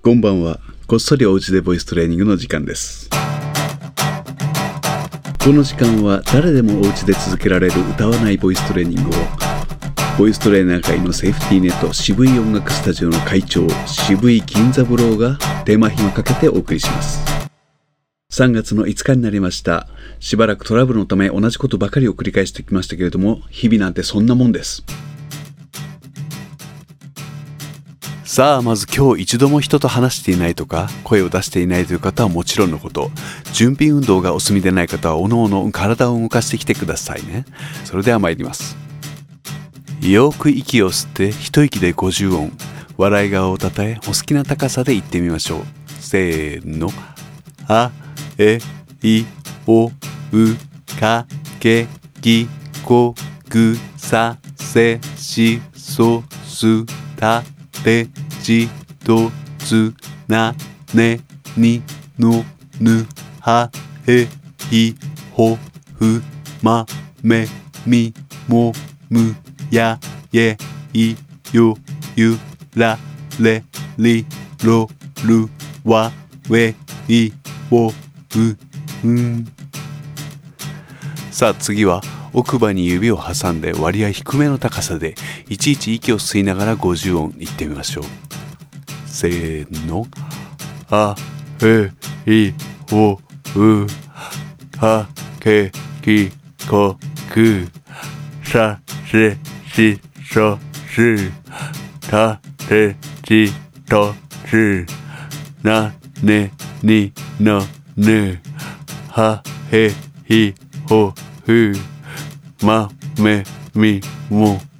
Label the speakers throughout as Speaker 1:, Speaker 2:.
Speaker 1: こんばんは。こっそりおうちでボイストレーニングの時間です。この時間は誰でもおうちで続けられる歌わないボイストレーニングをボイストレーナー界のセーフティーネット渋い音楽スタジオの会長渋い銀三郎ーが手間暇かけてお送りします。3月の5日になりました。しばらくトラブルのため同じことばかりを繰り返してきましたけれども、日々なんてそんなもんです。
Speaker 2: さあまず今日一度も人と話していないとか声を出していないという方はもちろんのこと。準備運動がお済みでない方はおのおの体を動かしてきてくださいね。それでは参ります。よく息を吸って一息で50音。笑い顔をたたえお好きな高さで言ってみましょう。せーの。あえいおうかけきこぐさせしそすた。てじとつなねにのぬはへいほふまめみもむやえいよゆられりろるわ。えいおうんさあ次は奥歯に指を挟んで割合低めの高さでいちいち息を吸いながら50音いってみましょう。せーの。あういおうかけきこくさせしそすたてしとすなねにのぬはへひほふまめみも。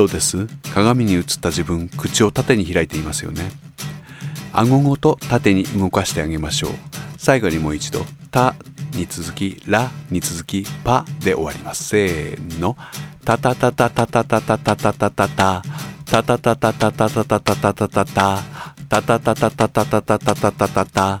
Speaker 2: どうです。鏡に映った自分口を縦に開いていますよね。顎ごと縦に動かしてあげましょう。最後にもう一度「た」に続き「ら」に続き「ぱ」で終わります。せーの「たたたたたたたたたたたたた」「たたたたたたたたたたたたた」「たたたたたたたたたたたたた」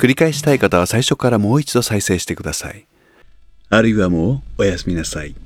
Speaker 2: 繰り返したい方は最初からもう一度再生してください
Speaker 1: あるいはもうおやすみなさい。